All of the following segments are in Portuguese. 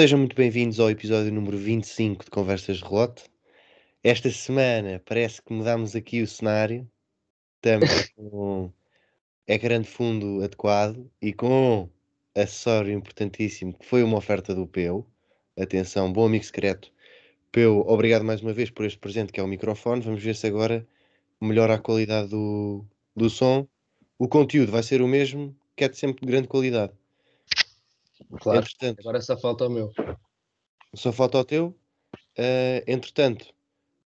Sejam muito bem-vindos ao episódio número 25 de Conversas de Relote. Esta semana parece que mudámos aqui o cenário. Estamos com ecrã de fundo adequado e com acessório importantíssimo que foi uma oferta do Peu. Atenção, bom amigo secreto. Peu, obrigado mais uma vez por este presente que é o microfone. Vamos ver se agora melhora a qualidade do, do som. O conteúdo vai ser o mesmo, que é de sempre de grande qualidade. Claro, Entretanto, agora só falta o meu. só falta o teu. Eh, entretanto,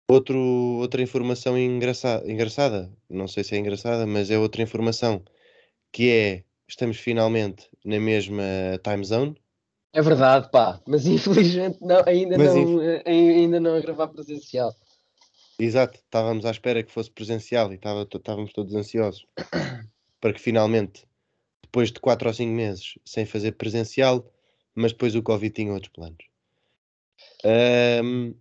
outro, outra informação engraçada, engraçada, não sei se é engraçada, mas é outra informação que é estamos finalmente na mesma time zone. É verdade, pá, mas infelizmente não, ainda, Mas não, eh, ainda não a gravar presencial. Exato, estávamos à espera que fosse presencial e estava, estávamos todos ansiosos para que finalmente, depois de 4 ou 5 meses sem fazer presencial, mas depois o Covid tinha outros planos. Ahm,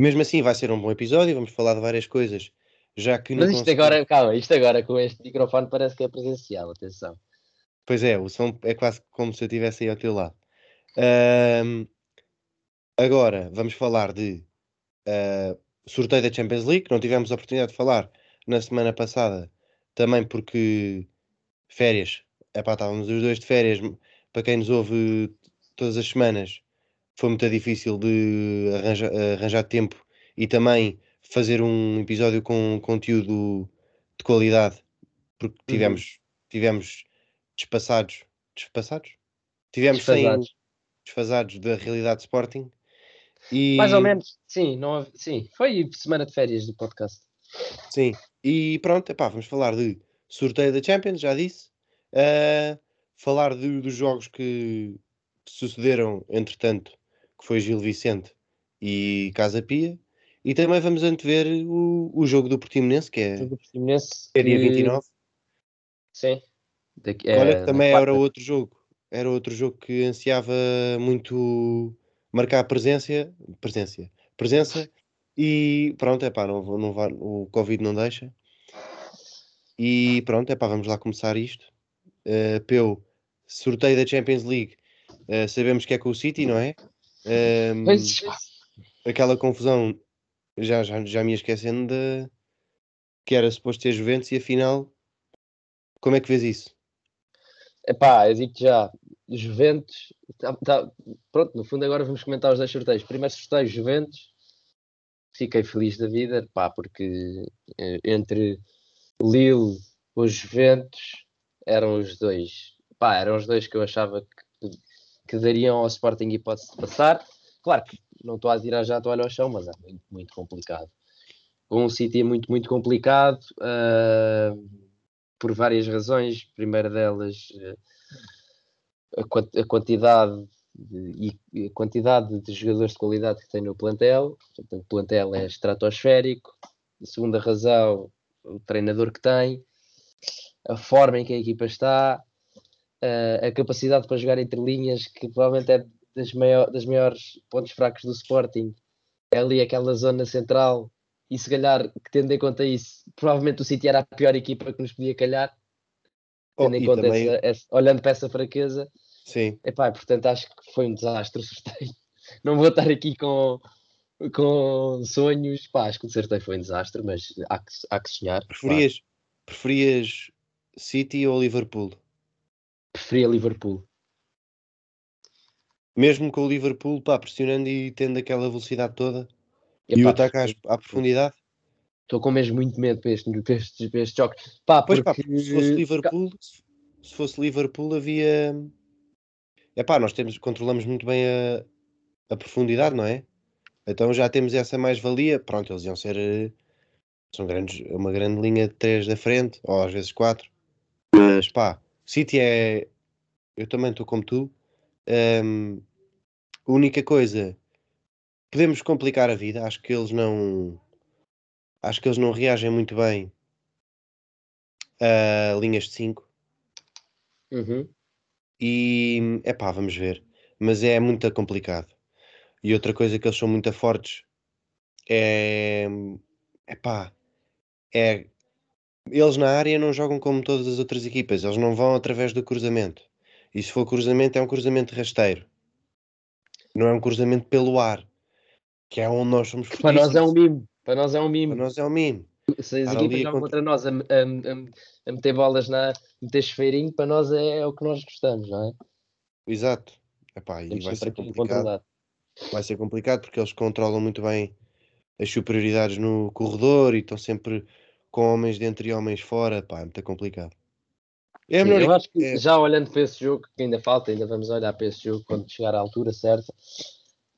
mesmo assim, vai ser um bom episódio, vamos falar de várias coisas, já que não Mas isto consegui- agora, calma, isto agora com este microfone parece que é presencial, atenção. Pois é, o som é quase como se eu estivesse aí ao teu lado. Ahm, agora, vamos falar de ah, sorteio da Champions League. Não tivemos a oportunidade de falar na semana passada, também porque férias. Epá, estávamos os dois de férias. Para quem nos ouve todas as semanas, foi muito difícil de arranja- arranjar tempo e também fazer um episódio com conteúdo de qualidade, porque tivemos, tivemos despassados. Despassados? Tivemos sem Desfasados. desfasados da realidade de Sporting. E, Mais ou menos, sim, não, sim, foi semana de férias do podcast. Sim. E pronto, epá, vamos falar de sorteio da Champions, já disse. Ah, falar de- dos jogos que sucederam, entretanto, que foi Gil Vicente e Casa Pia. E também vamos antever o, o jogo do Portimonense, que é, Portimonense, é dia que- 29. Sim. Daqui, Olha, é, que na também era outro jogo. Era outro jogo que ansiava muito marcar presença, presença, presença e pronto, é pá, não, não vai, o Covid não deixa. E pronto, é pá, vamos lá começar isto. Uh, Peu, sorteio da Champions League, uh, sabemos que é com o City, não é? Um, Pois, aquela confusão, já, já, já me ia esquecendo de que era suposto ter Juventus e afinal, como é que vês isso? epá, eu digo já, Juventus, tá- tá- pronto, no fundo agora vamos comentar os dois sorteios. Primeiro sorteio, Juventus, fiquei feliz da vida, pá, porque eh, entre Lille ou Juventus eram os dois, pá, eram os dois que eu achava que, que dariam ao Sporting hipótese de passar. Claro que não estou a tirar já a toalha ao chão, mas é muito, muito complicado. Com o City é muito, muito complicado, ah, por várias razões. Primeira delas, eh, a, a quantidade de, e a quantidade de jogadores de qualidade que tem no plantel. Portanto, o plantel é estratosférico. A segunda razão, o treinador que tem, a forma em que a equipa está, eh, a capacidade para jogar entre linhas, que provavelmente é das, maior, das maiores pontos fracos do Sporting. É ali aquela zona central. E se calhar, que tendo em conta isso, provavelmente o City era a pior equipa que nos podia calhar, Oh, tendo em e conta também- essa- essa- olhando para essa fraqueza. Sim, Epá, portanto acho que foi um desastre o sorteio. Não vou estar aqui com, com sonhos. Pá, acho que o sorteio foi um desastre, mas há que, há que sonhar. claro. preferias, preferias City ou Liverpool? Preferia Liverpool. Mesmo com o Liverpool, pá, pressionando e tendo aquela velocidade toda e o Epá, ataque às- à profundidade. Estou com mesmo muito medo para, este, para, estes, para estes jogos. Pá, Pois pá, porque... porque se fosse Liverpool, se fosse Liverpool havia. É pá, nós temos, controlamos muito bem a, a profundidade, não é? Então já temos essa mais-valia. Pronto, eles iam ser. eh, São grandes, uma grande linha de três da frente, ou às vezes quatro. Mas pá, City é. Eu também estou como tu. Ahm, a única coisa. Podemos complicar a vida. Acho que eles não. Acho que eles não reagem muito bem a linhas de 5. Uhum. E é pá, vamos ver. Mas é muito complicado. E outra coisa que eles são muito fortes é. É pá. É. Eles na área não jogam como todas as outras equipas. Eles não vão através do cruzamento. E se for cruzamento, é um cruzamento rasteiro. Não é um cruzamento pelo ar, que é onde nós somos Para nós é um mimo. Para nós é um mimo. Para nós é um mimo. Se as equipas jogam contra... contra nós a, a, a, a, meter bolas na. a meter chuveirinho, para nós é, é, o que nós gostamos, não é? Exato. Epá, e vai ser complicado. Vai ser complicado porque eles controlam muito bem as superioridades no corredor e estão sempre com homens dentro e homens fora. Pá, é muito complicado. É Sim, eu acho que é... já olhando para esse jogo, que ainda falta, ainda vamos olhar para esse jogo quando chegar à altura certa.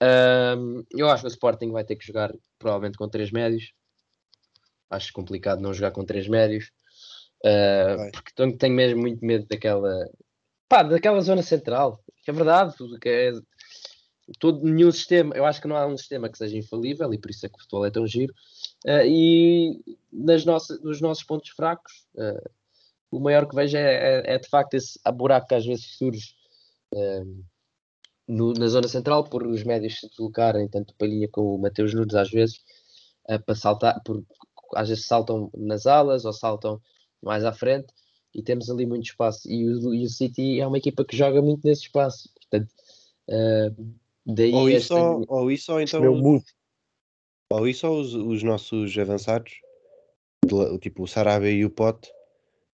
Um, eu acho que o Sporting vai ter que jogar provavelmente com três médios. Acho complicado não jogar com três médios. Uh, porque tenho, tenho mesmo muito medo daquela pá, daquela zona central. Que é verdade, que é, todo, nenhum sistema, eu acho que não há um sistema que seja infalível e por isso é que o futebol é tão giro. Uh, e nas nossas, nos nossos pontos fracos, uh, o maior que vejo é, é, é, de facto esse buraco que às vezes surge uh, no, na zona central por os médios se deslocarem, tanto o Palhinha como o Mateus Nunes, às vezes, para saltar, por, às vezes saltam nas alas ou saltam mais à frente e temos ali muito espaço. E o, e o City é uma equipa que joga muito nesse espaço, portanto. Uh, Daí ou, isso, ou, ou isso, ou então. Os, ou isso, ou os, os nossos avançados, tipo o Sarabia e o Pote,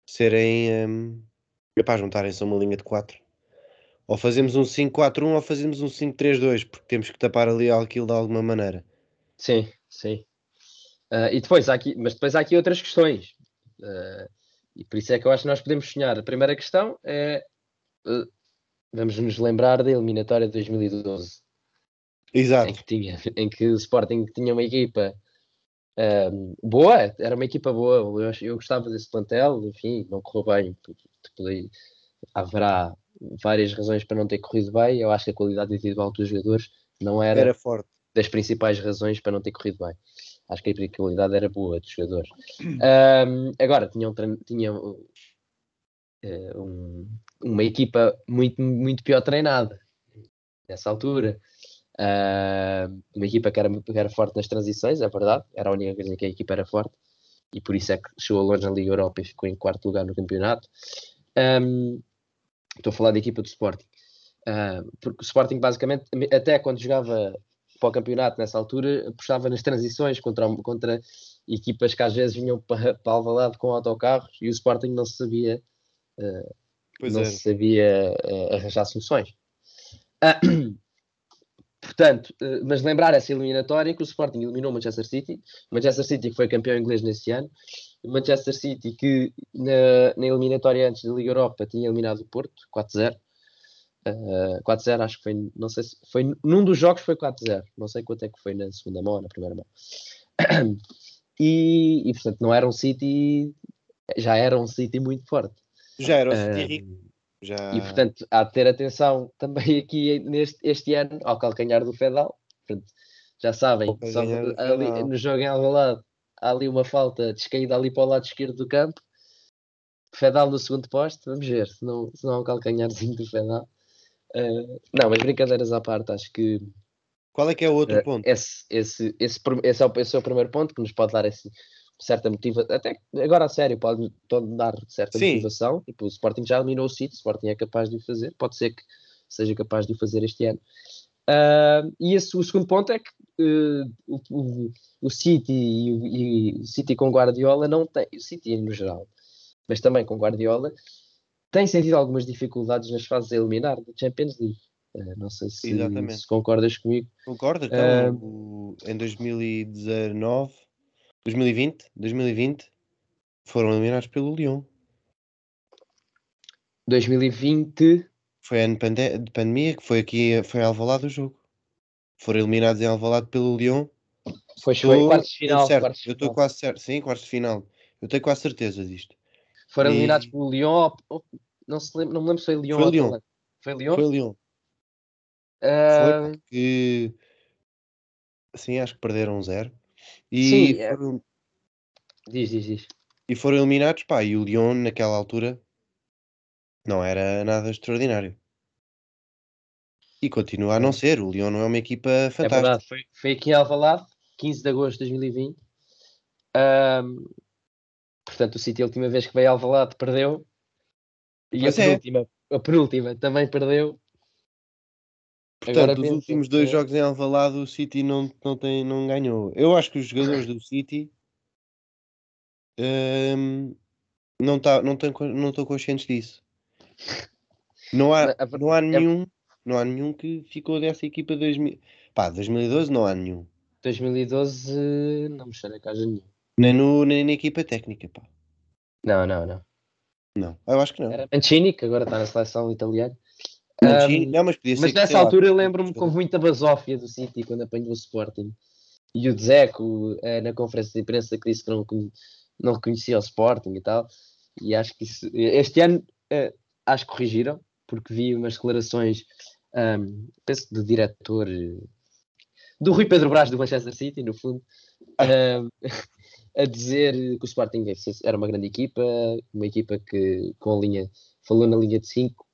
serem. Um, capaz juntarem-se a uma linha de 4. Ou fazemos um 5-4-1 ou fazemos um 5-3-2, porque temos que tapar ali aquilo de alguma maneira. Sim, sim. Uh, e depois aqui, mas depois há aqui outras questões. Uh, e por isso é que eu acho que nós podemos sonhar. A primeira questão é uh, vamos nos lembrar da eliminatória de 2012. Exato. Em que, tinha, em que o Sporting tinha uma equipa um, boa, era uma equipa boa. Eu, eu, gostava desse plantel, enfim, não correu bem. Tipo, haverá várias razões para não ter corrido bem. Eu acho que a qualidade individual dos jogadores não era, era forte. das principais razões para não ter corrido bem. Acho que a qualidade era boa dos jogadores. Um, agora, tinham, tinham um, uma equipa muito, muito pior treinada nessa altura. Uh, uma equipa que era, que era forte nas transições, é verdade, era a única coisa que a equipa era forte e por isso é que chegou longe na Liga Europa e ficou em quarto lugar no campeonato. Um, estou a falar da equipa do Sporting, uh, porque o Sporting basicamente, até quando jogava para o campeonato nessa altura, apostava nas transições contra, contra equipas que às vezes vinham para, para Alvalade com autocarros e o Sporting não se sabia uh, não é. sabia uh, arranjar soluções. Uh, portanto, uh, mas lembrar essa eliminatória que o Sporting eliminou o Manchester City, Manchester City que foi campeão inglês nesse ano, Manchester City que na, na eliminatória antes da Liga Europa tinha eliminado o Porto, 4-0. Uh, 4-0, acho que foi, não sei se foi num dos jogos foi 4-0, não sei quanto é que foi na segunda mão ou na primeira mão. E, e portanto, não era um City, já era um City muito forte. Já era o rico. Já... E portanto, há de ter atenção também aqui neste este ano ao calcanhar do Fedal. Portanto, já sabem, só, ali, no jogo em Alvalade há ali uma falta descaída ali para o lado esquerdo do campo. Fedal no segundo poste, vamos ver se não, se não há um calcanharzinho do Fedal. Uh, não, mas brincadeiras à parte, acho que. Qual é que é o outro uh, ponto? Esse, esse, esse, esse, é o, esse é o primeiro ponto que nos pode dar esse, certa motivação, até agora a sério, pode, pode dar certa Sim. motivação. Tipo, o Sporting já eliminou o City, o Sporting é capaz de o fazer, pode ser que seja capaz de o fazer este ano. Uh, e esse, o segundo ponto é que uh, o, o, o, City e, e o City com Guardiola não tem, o City no geral, mas também com Guardiola, tem sentido algumas dificuldades nas fases a eliminar da Champions League. Uh, não sei se, se, concordas comigo. Concordo, então, em 2019 2020, 2020 foram eliminados pelo Lyon. 2020 foi ano de pandemia que foi aqui, foi Alvalade o jogo. Foram eliminados em Alvalade pelo Lyon. Foi, foi quartos de final. Certo. Quartos eu estou quase certo. Sim, quartos de final. Eu tenho quase certeza disto. Foram e... eliminados pelo Lyon. Não, se lembra, não me lembro se foi Lyon foi Lyon. Foi Lyon? Foi Lyon. Uh... Foi porque... Sim, acho que perderam zero. E Sim, é. foram, diz, diz, diz. e foram eliminados, pá, e o Lyon naquela altura não era nada extraordinário. E continua a não ser, o Lyon não é uma equipa É fantástica. verdade, foi, foi aqui em Alvalade, 15 de agosto de 2020. Ahm, portanto, o City a última vez que veio a Alvalade perdeu. E a é. penúltima, a penúltima também perdeu. Portanto, os últimos dois que- jogos em Alvalade o City não, não, tem, não ganhou. Eu acho que os jogadores do City hum, não tá, não tão não estão conscientes disso. Não há, não há é- nenhum, não há nenhum que ficou dessa equipa de 2000. Pá, 2012 não há nenhum. 2012 não me cheira a casa nenhum. Nem, no, nem na equipa técnica, pá. Não, não, não. Não, eu acho que não. Era Mancini, que agora está na seleção italiana. Ahm, não, mas podia ser Mas nessa lá, altura eu lembro-me com muita basófia do City quando apanhou o Sporting. E o Dzeko, eh, na conferência de imprensa, que disse que não, não reconhecia o Sporting e tal. E acho que isso, este ano eh, acho que corrigiram, porque vi umas declarações, ahm, penso do diretor do Rui Pedro Brás do Manchester City, no fundo, a dizer que o Sporting era uma grande equipa, uma equipa que com a linha, falou na linha de 5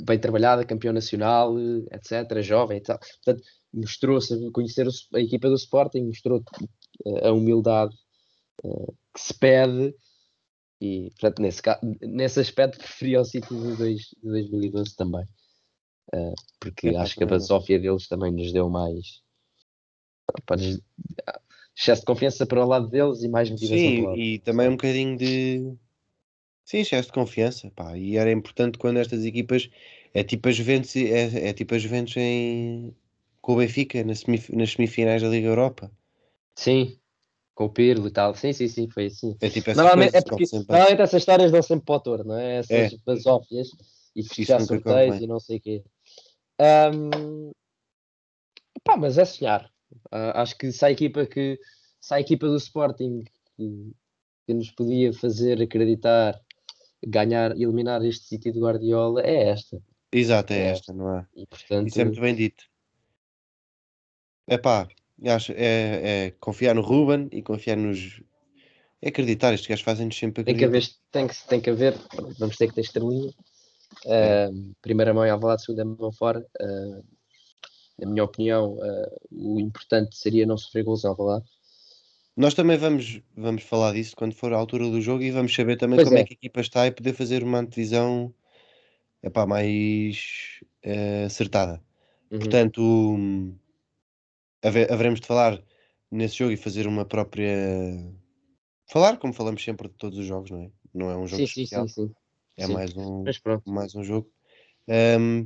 bem trabalhada, campeão nacional, etc., jovem e tal. Portanto, mostrou-se conhecer a equipa do Sporting, mostrou eh, a humildade eh, que se pede e, portanto, nesse, nesse aspecto preferia o City de, dois, de 2012 também. Eh, porque Epá, acho que a basófia deles também nos deu mais nos- excesso de confiança para o lado deles e mais motivação para o Sim, e também um bocadinho de. Sim, excesso de confiança, pá. E era importante quando estas equipas. É tipo a Juventus, é, é tipo a Juventus em... com o Benfica nas, semif- nas semifinais da Liga Europa. Sim, com o Pirlo e tal. Sim, sim, sim, foi assim. É tipo Normalmente, é porque, normalmente essas histórias dão sempre para o autor, não é? Essas É. basófias e fechar sorteios e não sei o quê. Ahm, pá, mas é sonhar. Ah, acho que se a equipa que se a equipa do Sporting que, que nos podia fazer acreditar ganhar, eliminar este City de Guardiola é esta. Exato, é É. esta, não é? E portanto, Isso é muito bem dito. É pá, acho, é, é confiar no Ruben e confiar nos. É acreditar, estes gajos fazem-nos sempre tem que acreditar. haver, tem que, tem que haver, vamos ter que ter estrelinha. É. Ahm, primeira mão em Alvalade, segunda mão fora. Ah, na minha opinião, ah, o importante seria não sofrer gols em Alvalade. Nós também vamos, vamos falar disso quando for a altura do jogo e vamos saber também Pois como é. é. que a equipa está e poder fazer uma antevisão epá, mais eh, acertada. Uhum. Portanto, have- haveremos de falar nesse jogo e fazer uma própria. Falar como falamos sempre de todos os jogos, não é? Não é um jogo sim, especial, sim, sim. é sim. mais um, mais um jogo. Hum,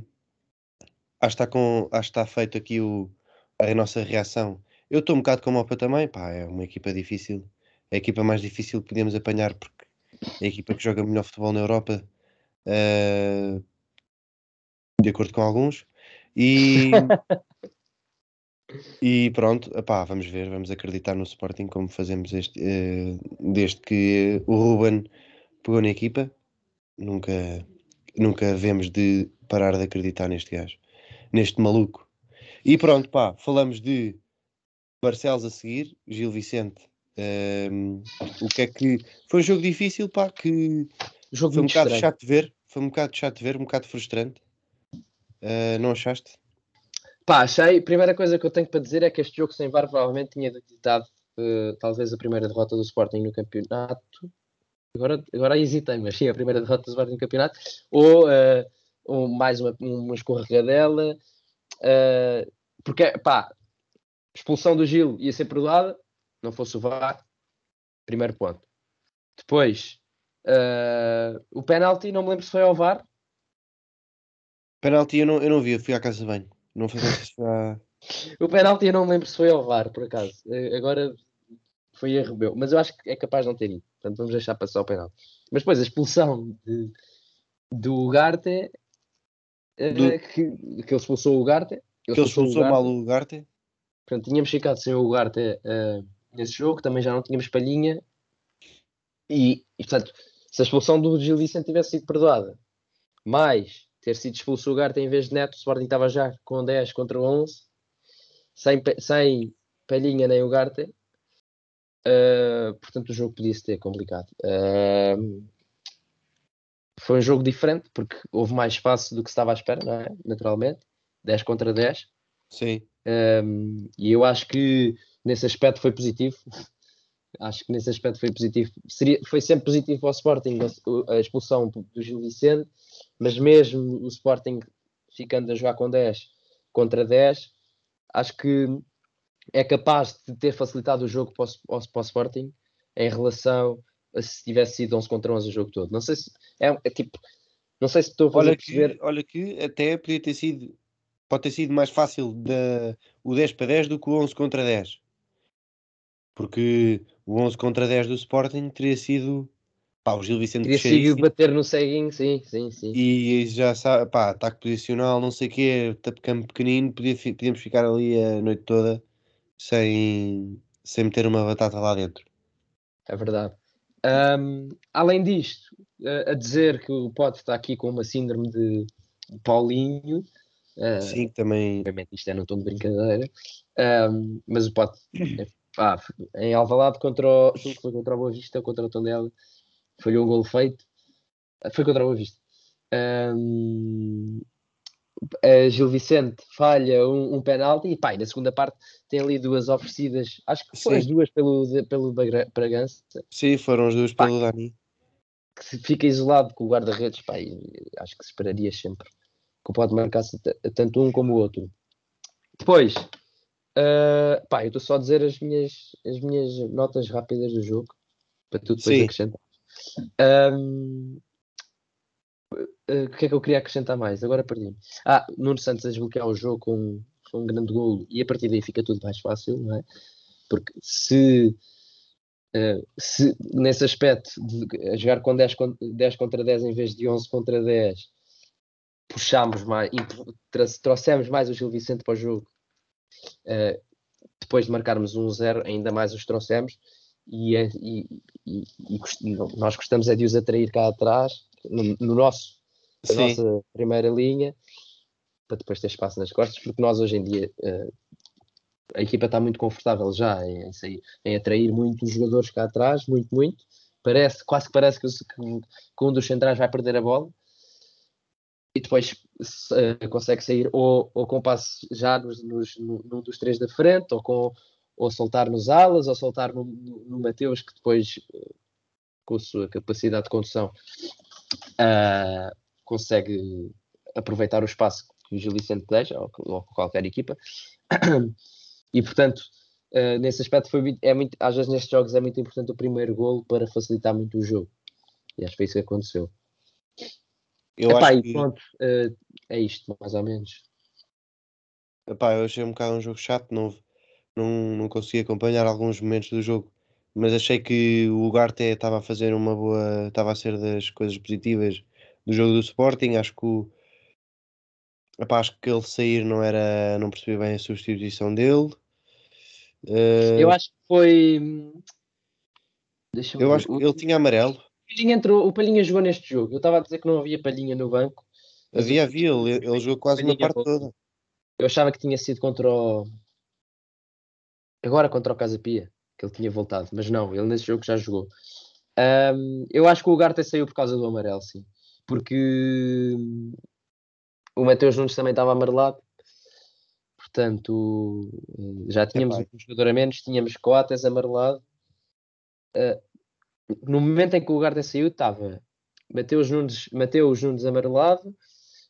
acho, que está com, acho que está feito aqui o, a nossa reação. Eu estou um bocado como o Opa também, pá, é uma equipa difícil. É a equipa mais difícil que podemos apanhar porque é a equipa que joga melhor futebol na Europa, eh, de acordo com alguns. E, e pronto, vamos ver, vamos acreditar no Sporting como fazemos este, eh, desde que o Ruben pegou na equipa. Nunca, nunca vemos de parar de acreditar neste gajo, neste maluco. E pronto, pá, falamos de Barcelos a seguir, Gil Vicente. ehm, o que é que foi um jogo difícil, pá, que Jogo foi um bocado estranho. chato de ver, foi um bocado chato de ver, um bocado frustrante. Eh, não achaste? Pá, achei, a primeira coisa que eu tenho para dizer é que este jogo sem VAR provavelmente tinha ditado eh, talvez a primeira derrota do Sporting no campeonato. Agora, agora hesitei, mas sim, a primeira derrota do Sporting no campeonato. Ou, eh, ou mais uma, uma escorregadela. porque, pá, expulsão do Gil ia ser perdoada, não fosse o VAR. Primeiro ponto. Depois, eh, o penalti, não me lembro se foi ao VAR. Penalti eu não, eu não vi, eu fui à casa de banho. Não foi à- O penalti eu não me lembro se foi ao VAR, por acaso. Eh, Agora foi erro meu, mas eu acho que é capaz de não ter ido. Portanto, vamos deixar passar o penalti. Mas depois a expulsão de, do Ugarte, eh, Do- que, que ele expulsou o Ugarte. que ele expulsou o Ugarte. mal o Ugarte. Portanto, tínhamos ficado sem o Ugarte eh, nesse jogo, também já não tínhamos palhinha. E, e, portanto, se a expulsão do Gil Vicente tivesse sido perdoada, mais ter sido expulso o Ugarte em vez de Neto, o Sporting estava já com 10 contra 11, sem, sem palhinha nem Ugarte. eh, portanto, o jogo podia-se ter complicado. Eh, foi um jogo diferente, porque houve mais espaço do que se estava à espera, é? naturalmente. 10 contra 10. Sim. Um, e eu acho que nesse aspecto foi positivo. Acho que nesse aspecto foi positivo. Seria, foi sempre positivo para o Sporting a, a expulsão do Gil Vicente, mas mesmo o Sporting ficando a jogar com 10 contra 10, acho que é capaz de ter facilitado o jogo para o, para o Sporting em relação a se tivesse sido 11 contra 11 o jogo todo. Não sei se é, é tipo, não sei se estou a fazer olha perceber. Que, olha que até podia ter sido, pode ter sido mais fácil de, o 10 para 10 do que o 11 contra 10. Porque o 11 contra 10 do Sporting teria sido pá, o Gil Vicente Teria sido bater no ceguinho, sim, sim, sim. E já sabe, pá, ataque posicional, não sei o quê, campo pequenino, podia, podíamos ficar ali a noite toda sem, sem meter uma batata lá dentro. É verdade. Um, além disto, a, a dizer que o Pote está aqui com uma síndrome de Paulinho. Uh, Sim, também. Obviamente isto é num tom de brincadeira. Um, mas o Pote, pá, em Alvalade, contra o, foi contra o Boa Vista, contra o Tondela, falhou um golo feito. Foi contra o Boa Vista. Um, a Gil Vicente falha um, um penalti e pá, e na segunda parte tem ali duas oferecidas, acho que foram as duas pelo, pelo Bragança. Sim, foram as duas pá, pelo Dani. Que fica isolado com o guarda-redes, pá, acho que se esperaria sempre que pode marcar tanto um como o outro. Depois, uh, pá, eu estou só a dizer as minhas, as minhas notas rápidas do jogo para tu depois Sim. acrescentar. Um, uh, o que é que eu queria acrescentar mais? Agora perdi. Ah, Nuno Santos a desbloquear o jogo com, com um grande golo e a partir daí fica tudo mais fácil, não é? Porque se, uh, se nesse aspecto de jogar com 10, 10 contra 10 em vez de 11 contra 10 puxámos mais e trouxemos mais o Gil Vicente para o jogo uh, depois de marcarmos um zero ainda mais os trouxemos. E, é, e, e, e, nós gostamos é de os atrair cá atrás no, no nosso na nossa primeira linha para depois ter espaço nas costas, porque nós hoje em dia uh, a equipa está muito confortável já em, em, em, atrair muitos jogadores cá atrás, muito, muito. Parece, quase que parece que, que, que um dos centrais vai perder a bola e depois uh, consegue sair ou, ou com passe já nos, nos, num dos três da frente, ou com ou soltar nos alas, ou soltar no, no, no Mateus, que depois, uh, com a sua capacidade de condução, uh, consegue aproveitar o espaço que o Gil Vicente deixa, ou, ou qualquer equipa. E portanto, nesse aspecto foi é muito, às vezes nestes jogos é muito importante o primeiro golo para facilitar muito o jogo. E acho que foi isso que aconteceu. Eu Epá, acho que... pronto, uh, é isto, mais ou menos. Epá, eu achei um bocado um jogo chato, não, não, não consegui acompanhar alguns momentos do jogo, mas achei que o Ugarte estava a fazer uma boa, estava a ser das coisas positivas do jogo do Sporting. Acho que o, epá, acho que ele sair não era, não percebi bem a substituição dele. Uh, eu acho que foi. eu acho que ele tinha amarelo. Palhinha entrou, o Palhinha jogou neste jogo. Eu estava a dizer que não havia Palhinha no banco. Havia, havia, ele, ele jogou quase uma parte toda. Eu achava que tinha sido contra o. Agora contra o Casa Pia, que ele tinha voltado, mas não, ele nesse jogo já jogou. Um, eu acho que o Ugarte saiu por causa do amarelo, sim porque o Mateus Nunes também estava amarelado, portanto já tínhamos um jogador a menos, tínhamos Coates amarelado. Uh, no momento em que o Garda saiu, estava Mateus Nunes, Mateus Nunes amarelado,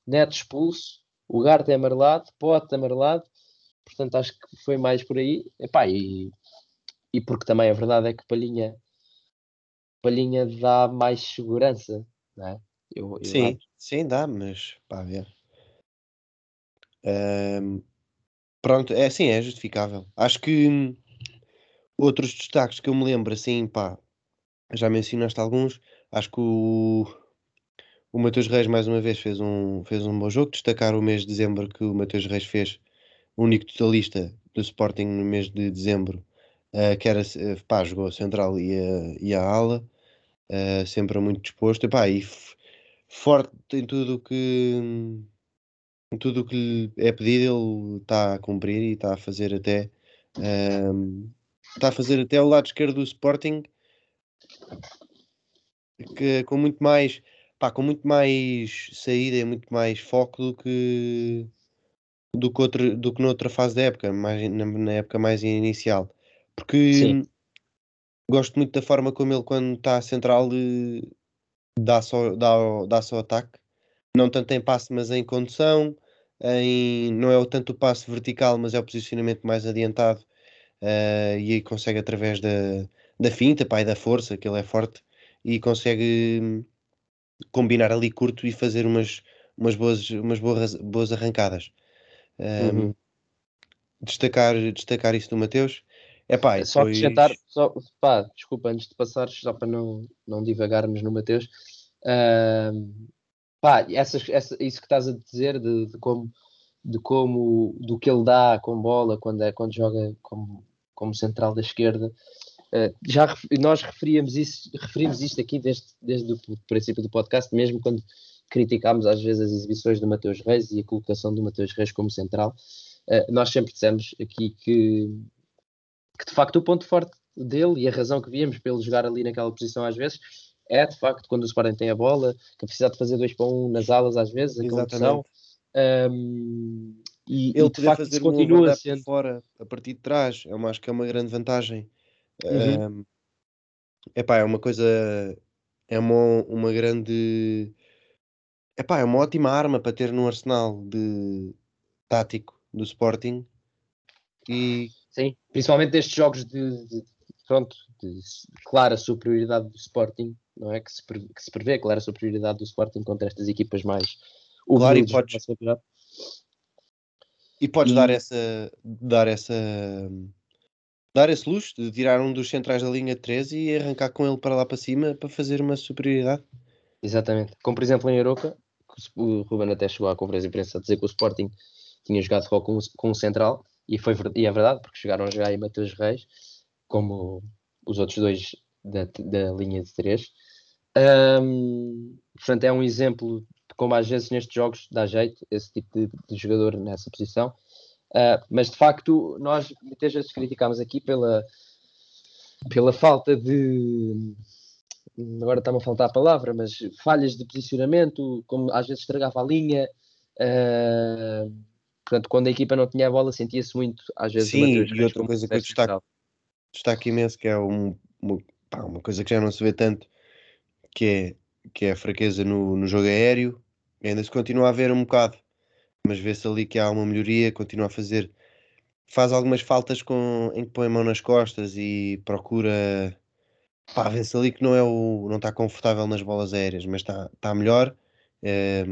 Neto expulso, o Garda é amarelado, Pote amarelado, portanto acho que foi mais por aí. Epá, e, e porque também a verdade é que Palhinha, Palhinha dá mais segurança, não é? Eu, eu sim, acho. sim, dá, mas pá, ver. Um, pronto, é assim, é justificável. Acho que hum, outros destaques que eu me lembro, assim, pá, já mencionaste alguns. Acho que o, o Matheus Reis, mais uma vez, fez um, fez um bom jogo. Destacar o mês de dezembro que o Matheus Reis fez, único totalista do Sporting no mês de dezembro, uh, que era, pá, jogou a central e a, e a ala, uh, sempre muito disposto. E, pá, e forte em tudo que tudo o que lhe é pedido ele está a cumprir e está a fazer até um, está a fazer até o lado esquerdo do Sporting que com muito mais pá, com muito mais saída e muito mais foco do que do que, outro, do que noutra fase da época, mais, na, na época mais inicial. Porque Sim. gosto muito da forma como ele quando está central dá só, dá, dá só ataque, não tanto em passe, mas em condução, em, não é o tanto o passo vertical, mas é o posicionamento mais adiantado uh, e aí consegue através da, da finta e da força, que ele é forte, e consegue hum, combinar ali curto e fazer umas, umas, boas, umas boas, boas arrancadas. Um, uhum. destacar, destacar isso do Mateus. É pá, só depois... acrescentar, só, pá, desculpa, antes de passar, só para não, não divagarmos no Mateus, uh, pá, essas, essa, isso que estás a dizer de, de, como, de como, do que ele dá com bola quando, é, quando joga como, como central da esquerda, uh, já nós referíamos, isso, referimos isto aqui desde, desde o princípio do podcast, mesmo quando criticámos às vezes as exibições do Mateus Reis e a colocação do Mateus Reis como central, uh, nós sempre dissemos aqui que, que de facto o ponto forte dele e a razão que víamos para ele jogar ali naquela posição às vezes é de facto quando o Sporting tem a bola, capacidade de fazer 2 para 1 um nas alas às vezes, a condução. Um, e, ele e de facto fazer continua sendo fora a partir de trás, é uma, acho que é uma grande vantagem. Uhum. Um, epá, é uma coisa, é uma, uma grande Epá, é uma ótima arma para ter no arsenal de tático do Sporting. E Sim, principalmente destes jogos de, de pronto, de clara superioridade do Sporting, não é? Que se, que se prevê clara superioridade do Sporting contra estas equipas mais claro, e podes, e podes e... dar essa dar essa dar esse luxo de tirar um dos centrais da linha 13 e arrancar com ele para lá para cima para fazer uma superioridade. Exatamente. Como por exemplo em Europa, o Ruben até chegou à conferência de imprensa a dizer que o Sporting tinha jogado futebol com, o Central, e, foi, e é verdade, porque chegaram a jogar aí Matheus Reis, como os outros dois da, da linha de três. Um, portanto, é um exemplo de como às vezes nestes jogos dá jeito esse tipo de, de jogador nessa posição. Uh, mas de facto, nós muitas vezes criticámos aqui pela, pela falta de agora está-me a faltar a palavra, mas falhas de posicionamento, como às vezes estragava a linha. Uh, portanto, quando a equipa não tinha a bola, sentia-se muito, às vezes. Sim, e outra coisa que eu destaco, destaco imenso, que é um, uma, pá, uma, coisa que já não se vê tanto, que é, que é a fraqueza no, no jogo aéreo. Ainda se continua a ver um bocado, mas vê-se ali que há uma melhoria, continua a fazer. Faz algumas faltas com, em que põe a mão nas costas e procura Pá, vê-se ali que não é o não está confortável nas bolas aéreas, mas está tá melhor. É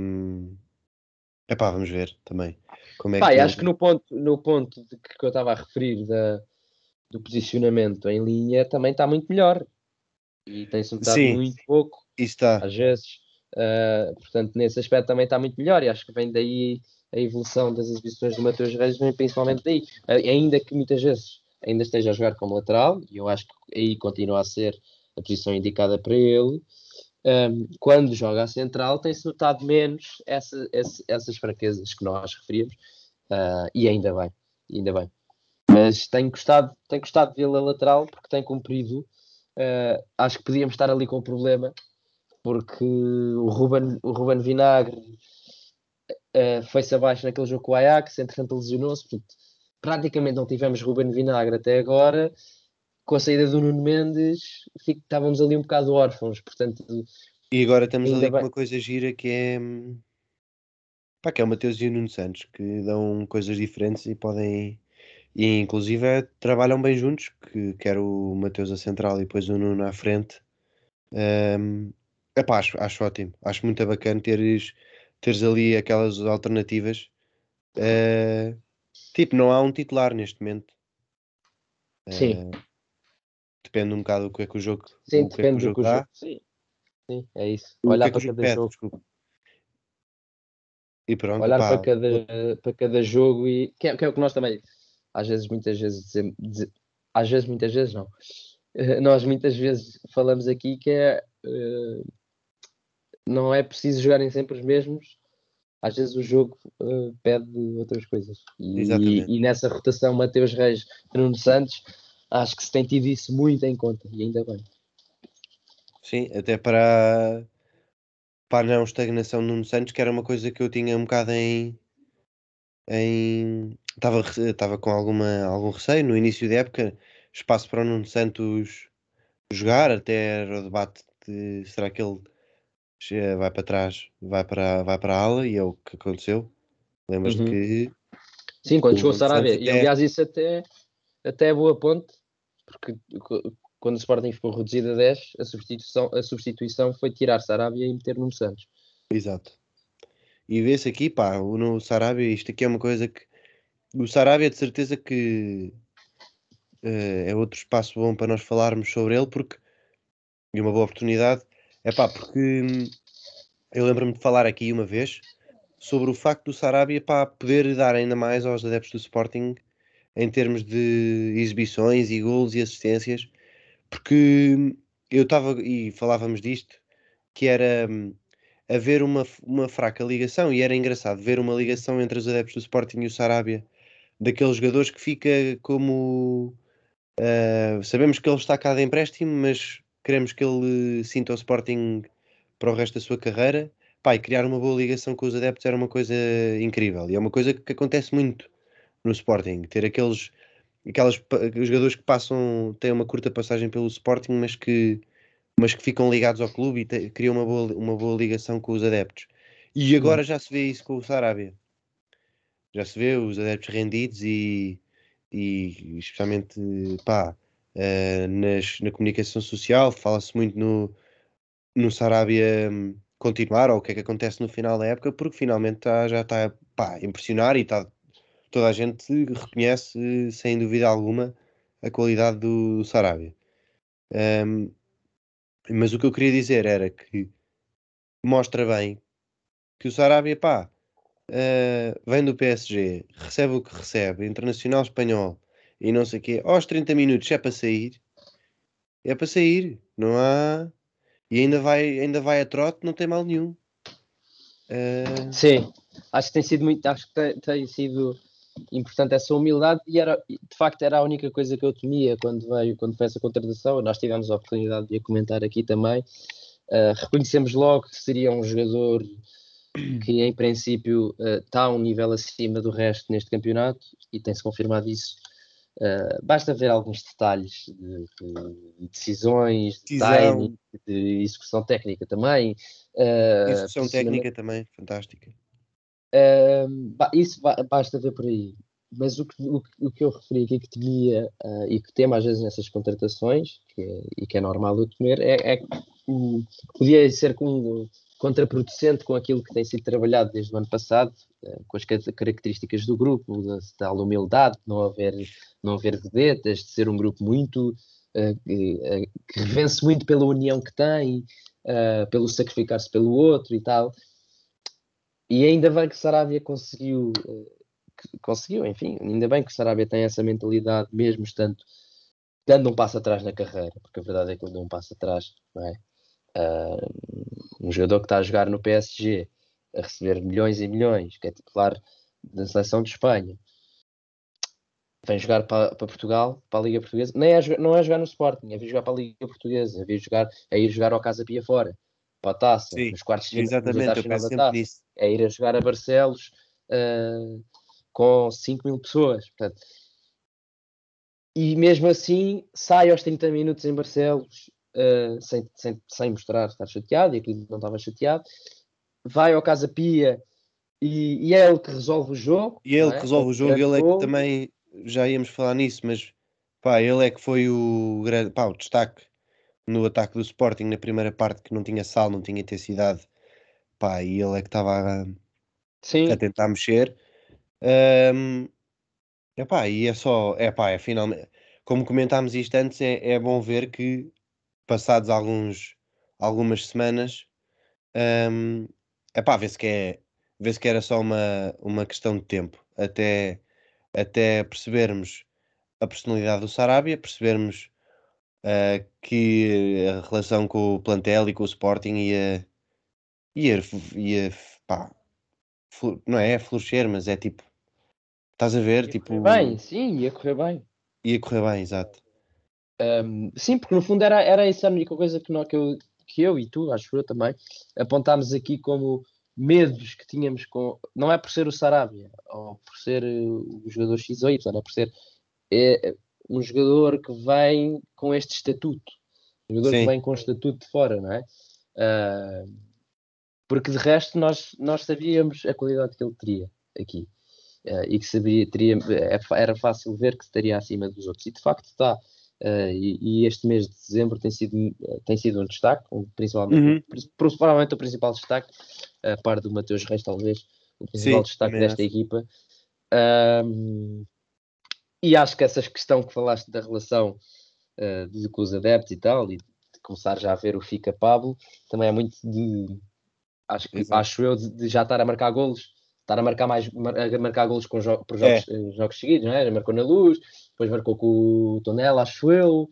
epá, vamos ver também como é Pá, que acho que no ponto, no ponto de que eu estava a referir da, do posicionamento em linha também está muito melhor e tem-se notado Sim, muito pouco está. às vezes. Uh, portanto, nesse aspecto também está muito melhor e acho que vem daí a evolução das exibições do Matheus Reis, vem principalmente daí. Ainda que muitas vezes ainda esteja a jogar como lateral, e eu acho que aí continua a ser a posição indicada para ele. Um, quando joga a central, tem-se notado menos essa, essa, essas fraquezas que nós referimos, uh, e ainda bem, ainda bem. Mas tenho gostado, tenho gostado de vê-lo a lateral porque tem cumprido. Uh, acho que podíamos estar ali com um problema, porque o Ruben, o Ruben Vinagre uh, foi-se abaixo naquele jogo com o Ajax, entretanto lesionou-se, portanto, praticamente não tivemos Ruben Vinagre até agora. Com a saída do Nuno Mendes, estávamos ali um bocado órfãos, portanto. E agora temos ali bem. uma coisa gira que é. Pá, que é o Mateus e o Nuno Santos, que dão coisas diferentes e podem. E inclusive é, trabalham bem juntos, que quer o Mateus a central e depois o Nuno à frente. Um, epá, acho, acho ótimo, acho muito bacana teres, teres ali aquelas alternativas. Uh, Tipo, não há um titular neste momento. Sim. Uh, depende um bocado do que é que o jogo Sim, depende é que o jogo do que o jogo. Sim. Sim, é isso. Olhar é para cada jogo. Desculpa. E pronto, Olhar para cada, para cada jogo e que é, que é, o que nós também às vezes, muitas vezes dizemos, às vezes, muitas vezes não. Uh, nós muitas vezes falamos aqui que é uh, não é preciso jogarem sempre os mesmos às vezes o jogo uh, pede outras coisas. E, e, nessa rotação, Mateus Reis, Bruno Santos, acho que se tem tido isso muito em conta, e ainda bem. Sim, até para, para a não estagnação Nuno Santos, que era uma coisa que eu tinha um bocado em. em estava, estava com alguma, algum receio no início da época, espaço para o Nuno Santos jogar, até era o debate de será que ele vai para trás, vai para, vai para a ala e é o que aconteceu. Lembras-te Uhum. que Sim, quando chegou o Sarabia. Santos E até- aliás, isso até, até é boa ponte, porque quando o Sporting ficou reduzido a 10, a substituição, a substituição foi tirar Sarabia e meter no Santos. Exato. E vê-se aqui, pá, o no Sarabia, isto aqui é uma coisa que. O Sarabia, de certeza que eh, é outro espaço bom para nós falarmos sobre ele, porque. E uma boa oportunidade. É pá, porque hum, eu lembro-me de falar aqui uma vez sobre o facto do Sarabia, pá, poder dar ainda mais aos adeptos do Sporting em termos de exibições e golos e assistências, porque hum, eu estava e falávamos disto, que era. hum, haver uma, uma fraca ligação e era engraçado ver uma ligação entre os adeptos do Sporting e o Sarabia daqueles jogadores que fica como ah, sabemos que ele está cá de empréstimo mas queremos que ele sinta o Sporting para o resto da sua carreira Pá, e criar uma boa ligação com os adeptos era uma coisa incrível e é uma coisa que acontece muito no Sporting ter aqueles aquelas jogadores que passam têm uma curta passagem pelo Sporting mas que mas que ficam ligados ao clube e te- criam uma boa, uma boa ligação com os adeptos. E agora já se vê isso com o Sarabia. Já se vê os adeptos rendidos e, e especialmente pá, eh, nas, na comunicação social, fala-se muito no, no Sarabia hum, continuar ou o que é que acontece no final da época, porque finalmente tá- já está a impressionar e tá, toda a gente reconhece sem dúvida alguma a qualidade do, do Sarabia. Hum, mas o que eu queria dizer era que mostra bem que o Sarabia, pá, eh, vem do PSG, recebe o que recebe, internacional espanhol e não sei o quê, aos 30 minutos é para sair, é para sair, não há. E ainda vai, ainda vai a trote, não tem mal nenhum. Eh, Sim, acho que tem sido muito, acho que tem, tem sido importante essa humildade e era, de facto era a única coisa que eu temia quando veio, quando foi essa contratação. Nós tivemos a oportunidade de a comentar aqui também. Uh, reconhecemos logo que seria um jogador que em princípio uh, está a um nível acima do resto neste campeonato e tem-se confirmado isso. Uh, basta ver alguns detalhes de, de decisões, de Decisão. timing, de execução técnica também. Uh, execução técnica também, fantástica. Ba- isso ba- basta ver por aí. Mas o que, o, o que eu referi aqui que temia ah, e que temo às vezes nessas contratações, que é- e que é normal eu temer, é, é que podia ser com, contraproducente com aquilo que tem sido trabalhado desde o ano passado, ah, com as ca- características do grupo, da tal humildade, de não haver, não haver vedetas, de ser um grupo muito ah, que, ah, que vence muito pela união que tem, pelo sacrificar-se pelo outro e tal. E ainda bem que Sarabia conseguiu, eh, conseguiu, enfim, ainda bem que Sarabia tem essa mentalidade, mesmo estando dando um passo atrás na carreira, porque a verdade é que ele deu um passo atrás, não é? Ah, um jogador que está a jogar no PSG, a receber milhões e milhões, que é titular da seleção de Espanha, vem jogar para, para Portugal, para a Liga Portuguesa, nem é, não é jogar no Sporting, é vir jogar para a Liga Portuguesa, é vir jogar, é ir jogar ao Casa Pia fora, para a taça, Sim, nos quartos de Exatamente, final da taça nisso. é ir a jogar a Barcelos ah, com 5 mil pessoas. Portanto, e mesmo assim sai aos 30 minutos em Barcelos ah, sem, sem, sem mostrar estar chateado, e aquilo não estava chateado, vai ao Casa Pia e, e é ele que resolve o jogo. E ele é? que resolve o jogo, ele é que também já íamos falar nisso, mas pá, ele é que foi o grande pá, o destaque no ataque do Sporting na primeira parte que não tinha sal, não tinha intensidade, pá, e ele é que estava a, a tentar mexer. Ahm, epá, e é só, epá, é finalmente, como comentámos isto antes, é, é bom ver que passados alguns, algumas semanas, ahm, epá, vê-se que é, vê-se que era só uma, uma questão de tempo até, até percebermos a personalidade do Sarabia, percebermos ah, que a relação com o plantel e com o Sporting ia, ia, ia pá, não é, florescer, mas é tipo, estás a ver, ia tipo, correr bem, sim, ia correr bem. ia correr bem, exato. Um, sim, porque no fundo era, era essa a única coisa que, nós, que, eu, que eu e tu, acho eu também, apontámos aqui como medos que tínhamos com. Não é por ser o Sarabia ou por ser uh, o jogador X ou Y, é por ser é, um jogador que vem com este estatuto, um jogador Sim. que vem com o estatuto de fora, não é? Uh, porque de resto nós, nós sabíamos a qualidade que ele teria. aqui. Uh, e que saberia, teria, é era fácil ver que estaria acima dos outros. E de facto está. Uh, e, e, este mês de dezembro tem sido, tem sido um destaque, principalmente, uhum. provavelmente o principal destaque, a par do Mateus Reis, talvez, o principal Sim, destaque desta equipa. Um, e acho que essa questão que falaste da relação uh, de, com os adeptos e tal, e de começar já a ver o Fica Pablo, também é muito de, acho, acho eu, de, de já estar a marcar golos estar a marcar mais a marcar golos com jo por jogos, é. Jogos seguidos, não é? Marcou na luz, depois marcou com o Tonela, acho eu,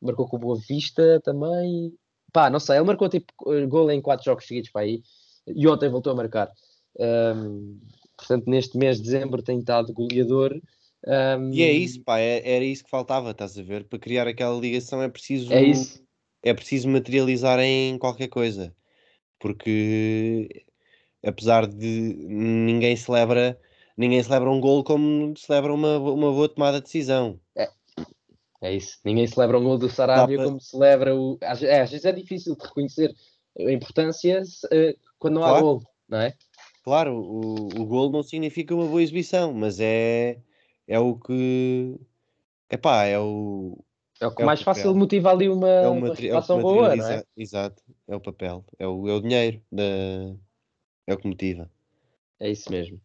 marcou com o Boa Vista também. Pá, não sei, ele marcou tipo gol em quatro jogos seguidos para aí e ontem voltou a marcar. Um, portanto, neste mês de dezembro tem estado goleador. Um... E é isso, pá, é, era isso que faltava, estás a ver? Para criar aquela ligação é preciso, é, isso. é preciso materializar em qualquer coisa, porque apesar de ninguém celebra ninguém celebra um gol como celebra uma, uma boa tomada de decisão. É, é isso. Ninguém celebra um gol do Sarabia como celebra o. É, às vezes é difícil de reconhecer a importância uh, quando não claro. há gol, não é? Claro, o, o gol não significa uma boa exibição, mas é, é o que. Epá, é o. É o que é mais o fácil motiva ali uma, é uma, é boa, não é? Exato, é o papel, é o, é o dinheiro da, é o que motiva. É isso mesmo.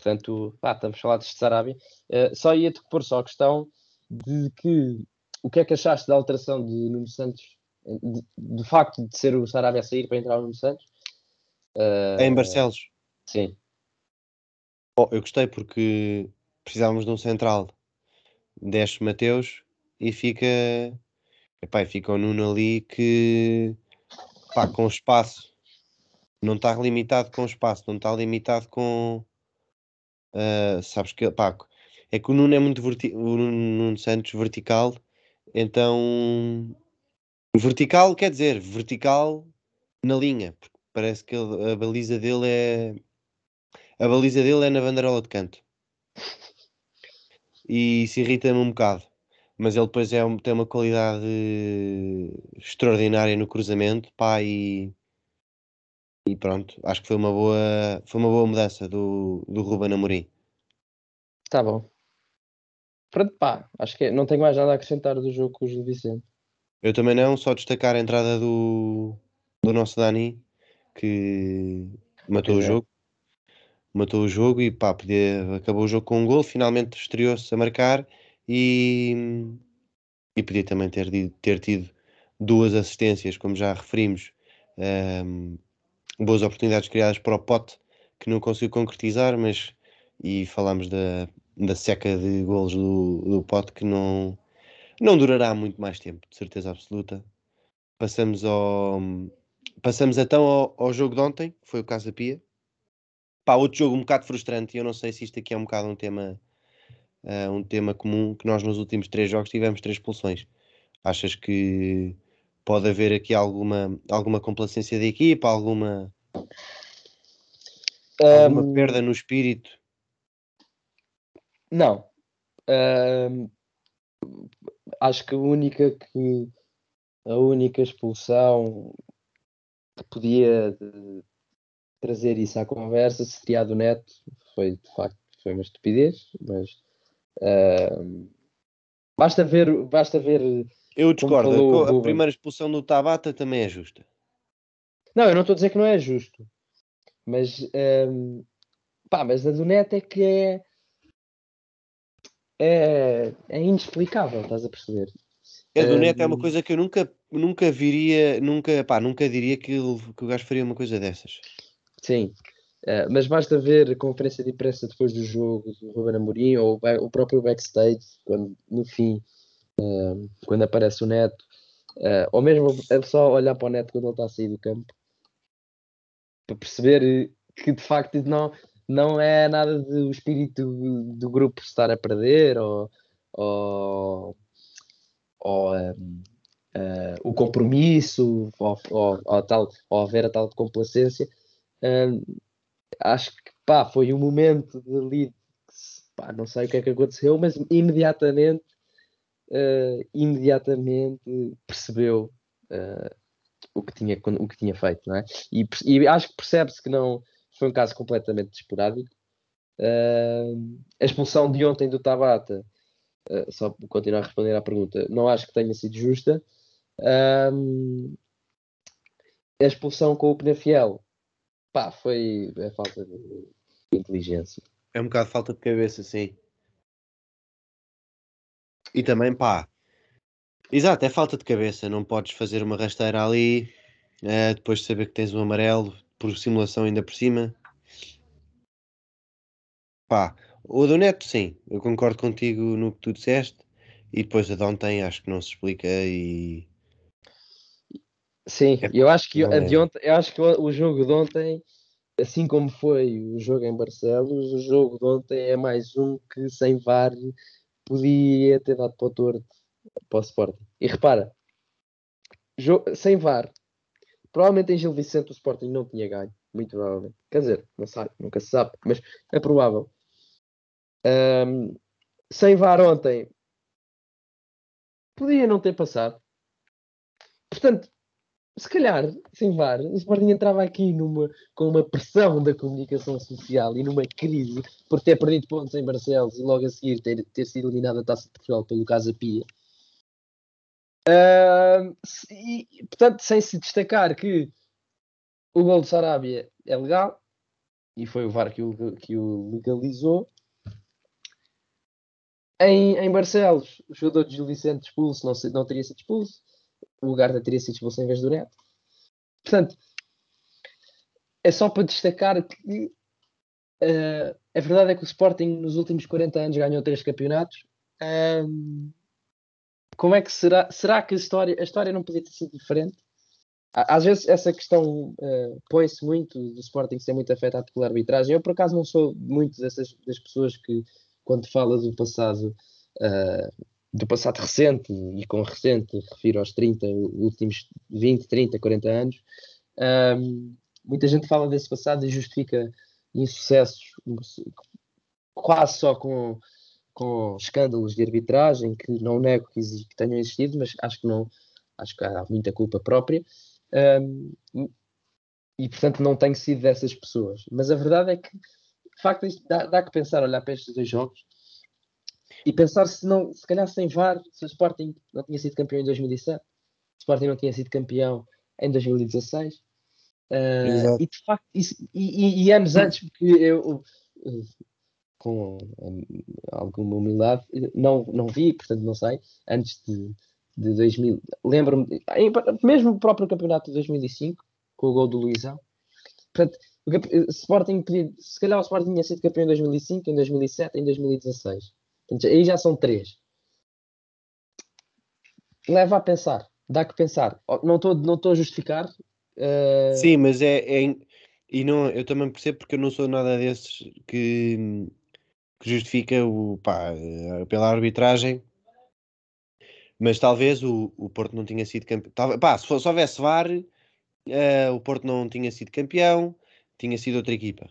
Portanto, pá, estamos a falar de Sarabia. Uh, só ia-te pôr só a questão de que o que é que achaste da alteração de Nuno Santos, de, do facto de ser o Sarabia a sair para entrar o Nuno Santos? Uh, em Barcelos? Sim. Oh, eu gostei porque precisávamos de um central. Desce Mateus e fica. Epá, fica o Nuno ali que pá, com espaço não está limitado com espaço, não está limitado com. Uh, sabes que pá, é que o Nuno é muito verti o Nuno Santos vertical, então vertical quer dizer vertical na linha, parece que ele, a baliza dele é a baliza dele é na banderola de canto. E se irrita-me um bocado, mas ele depois é, tem uma qualidade extraordinária no cruzamento, pá, e e pronto, acho que foi uma boa, foi uma boa mudança do, do Ruben Amorim. Tá bom. Pronto, pá, acho que não tenho mais nada a acrescentar do jogo com o Gil Vicente. Eu também não, só destacar a entrada do, do nosso Dani, que matou o jogo. Matou o jogo e pá, podia, acabou o jogo com um gol, finalmente estreou-se a marcar e, e podia também ter, ter tido duas assistências, como já referimos, um, boas oportunidades criadas para o Pote que não conseguiu concretizar, mas e falámos da, da seca de golos do, do Pote que não, não durará muito mais tempo, de certeza absoluta. Passamos ao passamos então ao, ao jogo de ontem, que foi o Casa Pia. Pá, outro jogo um bocado frustrante, e eu não sei se isto aqui é um bocado um tema uh, um tema comum, que nós nos últimos três jogos tivemos três expulsões. Achas que pode haver aqui alguma, alguma complacência da equipa, alguma, alguma um, perda no espírito? Não. Um, acho que a única que a única expulsão que podia trazer isso à conversa seria a do Neto. Foi de facto foi uma estupidez, mas uh, basta ver, basta ver eu discordo. A, a primeira expulsão do Tabata também é justa. Não, eu não estou a dizer que não é justo. Mas, um, pá, mas a do Neto é que é, é, é inexplicável, estás a perceber? A do Neto é uma hum. coisa que eu nunca, nunca viria, nunca, pá, nunca diria que, que o gajo faria uma coisa dessas. Sim, uh, mas basta ver a conferência de imprensa depois do jogo do Ruben Amorim ou o próprio backstage, quando no fim uh, quando aparece o Neto, uh, ou mesmo é só olhar para o Neto quando ele está a sair do campo, para perceber que de facto não, não é nada do espírito do, grupo estar a perder ou, ou, ou um, uh, eh, o compromisso ou, ou, ou, tal, ou haver a tal complacência. acho que pá, foi um momento de pá, não sei o que é que aconteceu, mas imediatamente uh, imediatamente percebeu uh, o, que tinha, o que tinha feito, não é? E, e acho que percebe-se que não foi um caso completamente esporádico, Uh, a expulsão de ontem do Tabata, só para continuar a responder à pergunta, não acho que tenha sido justa. A expulsão com o Penafiel, pá, foi a falta de inteligência. É um bocado falta de cabeça, sim. E também, pá, exato, é falta de cabeça. Não podes fazer uma rasteira ali, uh, depois de saber que tens um amarelo, por simulação ainda por cima. Pá, o do Neto, sim, eu concordo contigo no que tu disseste. E depois a de ontem acho que não se explica e. Sim, é, eu acho que, é. de ontem, eu acho que o jogo de ontem, assim como foi o jogo em Barcelos, o jogo de ontem é mais um que sem VAR podia ter dado para o torto para o Sporting. E repara, sem VAR, provavelmente em Gil Vicente o Sporting não tinha ganho, muito provavelmente. Quer dizer, não sabe, nunca se sabe, mas é provável. Um, sem VAR ontem, podia não ter passado. Portanto, se calhar, sem VAR, o Sporting entrava aqui numa, com uma pressão da comunicação social e numa crise por ter perdido pontos em Barcelos e logo a seguir ter, ter sido eliminado a Taça de Portugal pelo Casa Pia. Uh, e, portanto, sem se destacar que o gol de Sarabia é legal e foi o VAR que o, que o legalizou, em, em Barcelos, o jogador de Gil Vicente expulso não, não teria sido expulso. O Garda teria sido expulso em vez do Neto. Portanto, é só para destacar que uh, a verdade é que o Sporting nos últimos 40 anos ganhou três campeonatos. Como é que será? Será que a história, a história não podia ter sido diferente? Às vezes essa questão uh, põe-se muito do Sporting ser muito afetado pela arbitragem. Eu por acaso não sou muito dessas das pessoas que quando fala do passado, uh, do passado recente, e com recente refiro aos 30, últimos 20, 30, 40 anos, um, muita gente fala desse passado e justifica insucessos quase só com, com escândalos de arbitragem, que não nego que, que tenham existido, mas acho que não, acho que há muita culpa própria. Um, e portanto não tenho sido dessas pessoas. Mas a verdade é que de facto, dá, dá que pensar, olhar para estes dois jogos e pensar se não, se calhar sem VAR, se o Sporting não tinha sido campeão em 2007, o Sporting não tinha sido campeão em 2016. Uh, ah, e de facto, isso, e, e, anos antes, porque eu, com alguma humildade, não, não vi, portanto não sei, antes de, de 2000, lembro-me, mesmo o próprio campeonato de 2005, com o gol do Luizão, portanto, o Sporting podia, se calhar o Sporting tinha sido campeão em 2005, em 2007, em 2016. Portanto, aí já são três. Leva a pensar, dá que pensar. Não estou não a justificar. Uh... Sim, mas é, é, e não, eu também percebo porque eu não sou nada desses que, que justifica o pá, eh, pela arbitragem. Mas talvez o, o Porto não tinha sido campeão. Pá, se, fosse, se houvesse VAR, uh, o Porto não tinha sido campeão tinha sido outra equipa.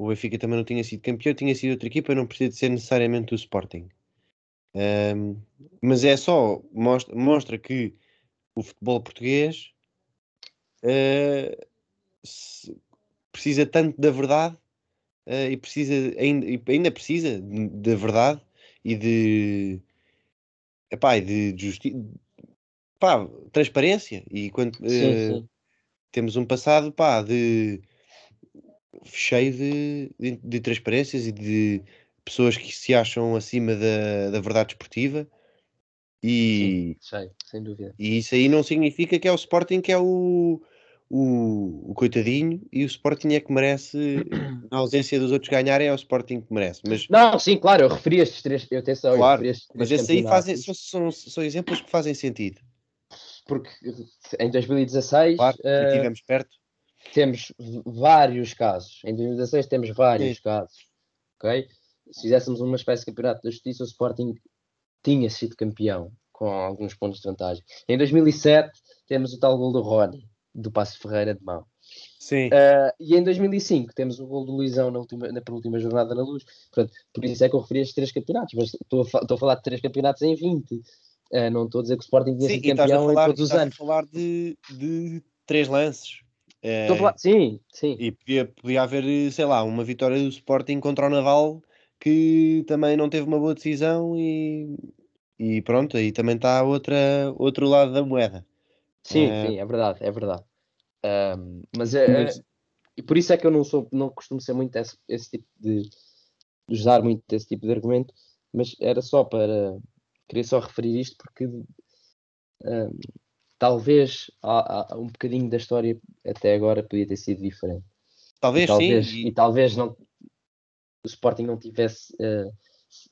O Benfica também não tinha sido campeão, tinha sido outra equipa, não precisa de ser necessariamente o Sporting. Um, mas é só, mostra, mostra que o futebol português uh, precisa tanto da verdade uh, e precisa ainda, ainda precisa da verdade e de, epá, de justiça transparência e quando uh, sim, sim. temos um passado pá, de cheio de, de, de, transparências e de pessoas que se acham acima da, da verdade esportiva. E, Sim, sem dúvida. E isso aí não significa que é o Sporting que é o, o, o coitadinho e o Sporting é que merece, na ausência dos outros ganharem, é o Sporting que merece. Mas, não, sim, claro, eu referi estes três, eu atenção, claro, eu mas esses aí fazem, são, são, são exemplos que fazem sentido. Porque em 2016 claro, uh, estivemos perto temos vários casos. Em 2016 temos vários Sim. casos. Ok? Se fizéssemos uma espécie de campeonato da justiça, o Sporting tinha sido campeão com alguns pontos de vantagem. Em 2007 temos o tal gol do Rony, do Passo Ferreira de mão. Sim. Uh, e em 2005 temos o gol do Luizão na, última, na penúltima jornada na luz. Portanto, por isso é que eu referi estes três campeonatos. Mas estou a, estou a falar de três campeonatos em 20. Uh, ah, não estou a dizer que o Sporting tinha sido campeão falar, em todos os anos. Estou a falar de, de três lances Falar- Sim, sim. E podia, podia haver, sei lá, uma vitória do Sporting contra o Naval que também não teve uma boa decisão e, e pronto, aí também está outra, outro lado da moeda. Sim, Eh, sim, é verdade, é verdade. Ahm, mas é, é- Mas- e por isso é que eu não sou, não costumo ser muito esse, esse tipo de de usar muito esse tipo de argumento, mas era só para queria só referir isto porque ahm, talvez há, há um bocadinho da história até agora podia ter sido diferente. E Talvez, talvez, sim. e e- talvez não o Sporting não tivesse eh,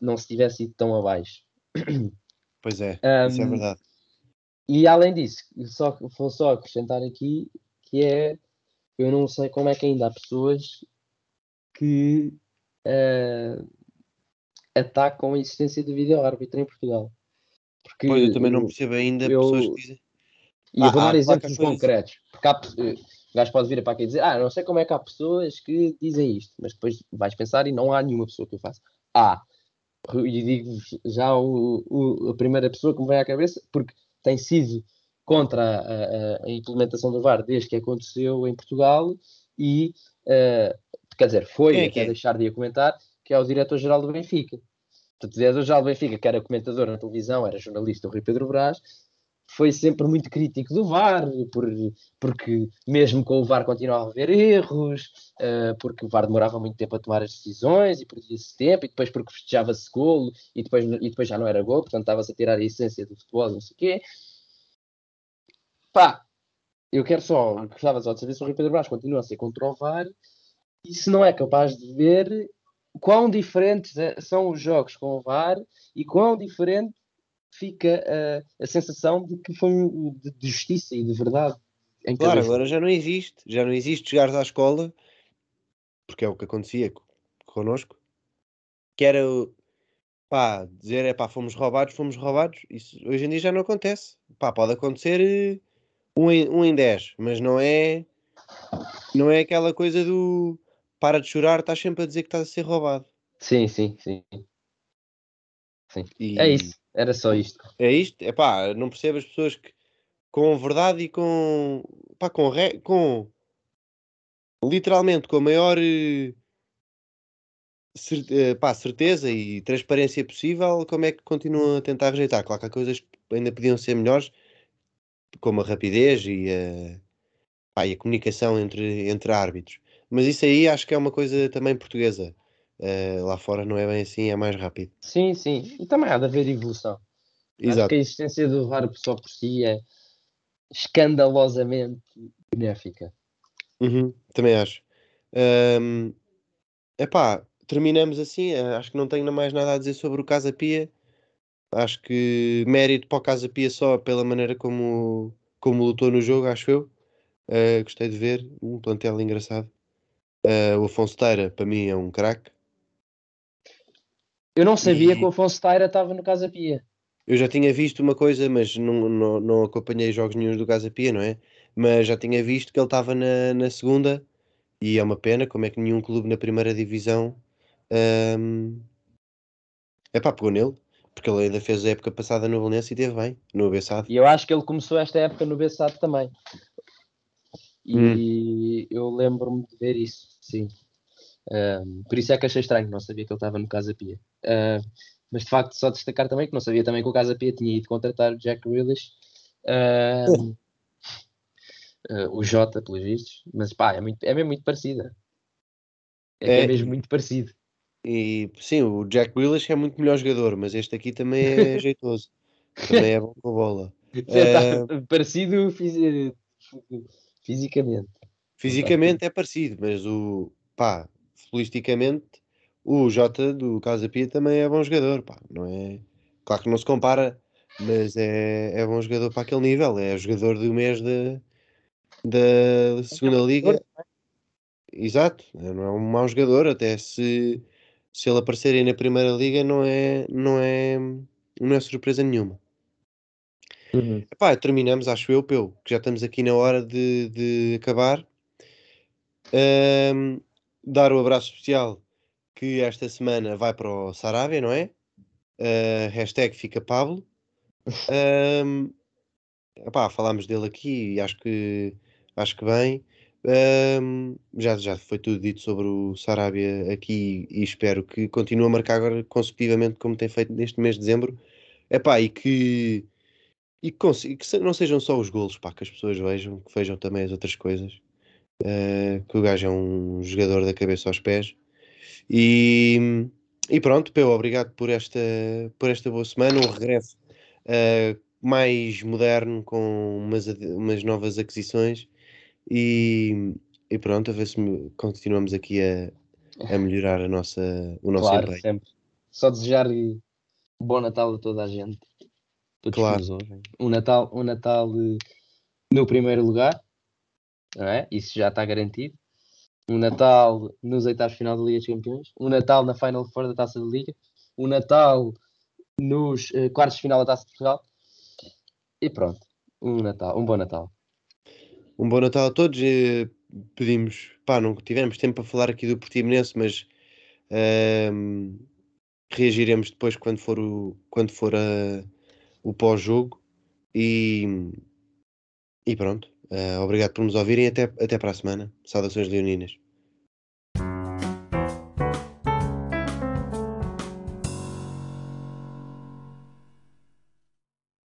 não se tivesse ido tão abaixo. Pois é, isso é verdade. E além disso, só, vou só acrescentar aqui que é eu não sei como é que ainda há pessoas que eh, atacam a existência do vídeo-árbitro em Portugal. Porque Pois eu também não eu- percebo ainda eu- pessoas que dizem. E eu Ah, vou ah, dar exemplos concretos. Porque há, o gajo pode vir para aqui e dizer, ah, não sei como é que há pessoas que dizem isto, mas depois vais pensar e não há nenhuma pessoa que eu faça. Há. E digo-vos já o- o- a primeira pessoa que me vem à cabeça, porque tem sido contra a, a- a implementação do VAR desde que aconteceu em Portugal e, eh, quer dizer, foi é até é? deixar de a comentar, que é o diretor-geral do Benfica. Portanto, o diretor-geral do Benfica, que era comentador na televisão, era jornalista, o Rui Pedro Brás, foi sempre muito crítico do VAR, por, porque mesmo com o VAR continuava a haver erros, eh, porque o VAR demorava muito tempo a tomar as decisões e perdia-se tempo, e depois porque festejava-se golo e depois, e depois já não era gol, portanto estava-se a tirar a essência do futebol, não sei o quê. Pá, eu quero só, gostava só de saber se o Rui Pedro Brás continua a ser contra o VAR e se não é capaz de ver quão diferentes eh, são os jogos com o VAR e quão diferente fica eh, a sensação de que foi de, de justiça e de verdade Claro, agora já não existe. Já não existe chegares à escola, porque é o que acontecia co- connosco, que era pá, dizer é pá, fomos roubados, fomos roubados. Isso hoje em dia já não acontece. Pá, pode acontecer eh, um em, um em 10, mas não é, não é aquela coisa do para de chorar, estás sempre a dizer que estás a ser roubado. Sim, sim, sim. E É isso, era só isto. É isto, é pá, não percebo as pessoas que com verdade e com, pá, com, re- com literalmente com a maior eh, cer- eh, pá, certeza e transparência possível, como é que continuam a tentar rejeitar? Claro que há coisas que ainda podiam ser melhores, como a rapidez e a, pá, e a comunicação entre, entre árbitros. Mas isso aí acho que é uma coisa também portuguesa. Eh, lá fora não é bem assim, é mais rápido. Sim, sim. E também há de haver evolução. Acho Exato. que a existência do VAR só por si é escandalosamente benéfica. Uhum, também acho. Ahm, epá, terminamos assim. eh, Acho que não tenho mais nada a dizer sobre o Casa Pia. Acho que mérito para o Casa Pia só pela maneira como, como lutou no jogo, acho eu. Eh, gostei de ver. Um plantel engraçado. Eh, o Afonso Teira, para mim, é um craque. Eu não sabia E- que o Afonso Taira estava no Casa Pia. Eu já tinha visto uma coisa, mas não, não, não acompanhei jogos nenhum do Casa Pia, não é? Mas já tinha visto que ele estava na, na segunda e é uma pena, como é que nenhum clube na primeira divisão é pá, pegou nele, porque ele ainda fez a época passada no Belenense e teve bem, no Abessado. E eu acho que ele começou esta época no Bessado também. E eu lembro-me de ver isso, sim. Por isso é que achei estranho, não sabia que ele estava no Casa Pia. Ah, mas de facto, só destacar também que não sabia também que o Casa Pia tinha ido contratar o Jack Grealish, ahm, ah, o Jota, pelos vistos, mas pá, é, muito, é mesmo muito parecida. É, é É. mesmo muito parecido. E sim, o Jack Grealish é muito melhor jogador, mas este aqui também é jeitoso. Também é bom com a bola. Tá parecido fisi- fisicamente. Fisicamente é parecido, mas o pá, futbolisticamente, o Jota do Casa Pia também é bom jogador, pá, não é? Claro que não se compara, mas é, é bom jogador para aquele nível, é jogador do mês da, da segunda liga. Exato, não é um mau jogador, até se, se ele aparecer aí na primeira liga não é, não é, não é surpresa nenhuma. Epá, terminamos, acho eu, Peu, que já estamos aqui na hora de, de acabar. Ahm, dar o abraço especial que esta semana vai para o Sarabia, não é? Ah, hashtag fica Pablo. Epá, falámos dele aqui e acho que, acho que bem. Um, já, já foi tudo dito sobre o Sarabia aqui e espero que continue a marcar agora consecutivamente como tem feito neste mês de dezembro. Epá, e que, e que, e que não sejam só os golos, pá, que as pessoas vejam, que vejam também as outras coisas. Uh, que o gajo é um jogador da cabeça aos pés. E, e pronto, Peu, obrigado por esta, por esta boa semana, um regresso uh, mais moderno, com umas, umas novas aquisições e, e pronto, a ver se continuamos aqui a, a melhorar a nossa, o nosso claro, empenho. sempre. Só desejar bom Natal a toda a gente. Todos claro. Um Natal, um Natal no primeiro lugar, não é? Isso já está garantido. Um Natal nos oitavos final da Liga dos Campeões. Um Natal na Final Four da Taça da Liga. Um Natal nos uh, quartos de final da Taça de Portugal. E pronto. Um Natal, um bom Natal um bom Natal a todos. Eh, pedimos, pá, não tivemos tempo para falar aqui do Portimonense, mas ehm, reagiremos depois quando for o, quando for a, o pós-jogo. E, e pronto. Uh, obrigado por nos ouvirem. Até, até para a semana. Saudações leoninas.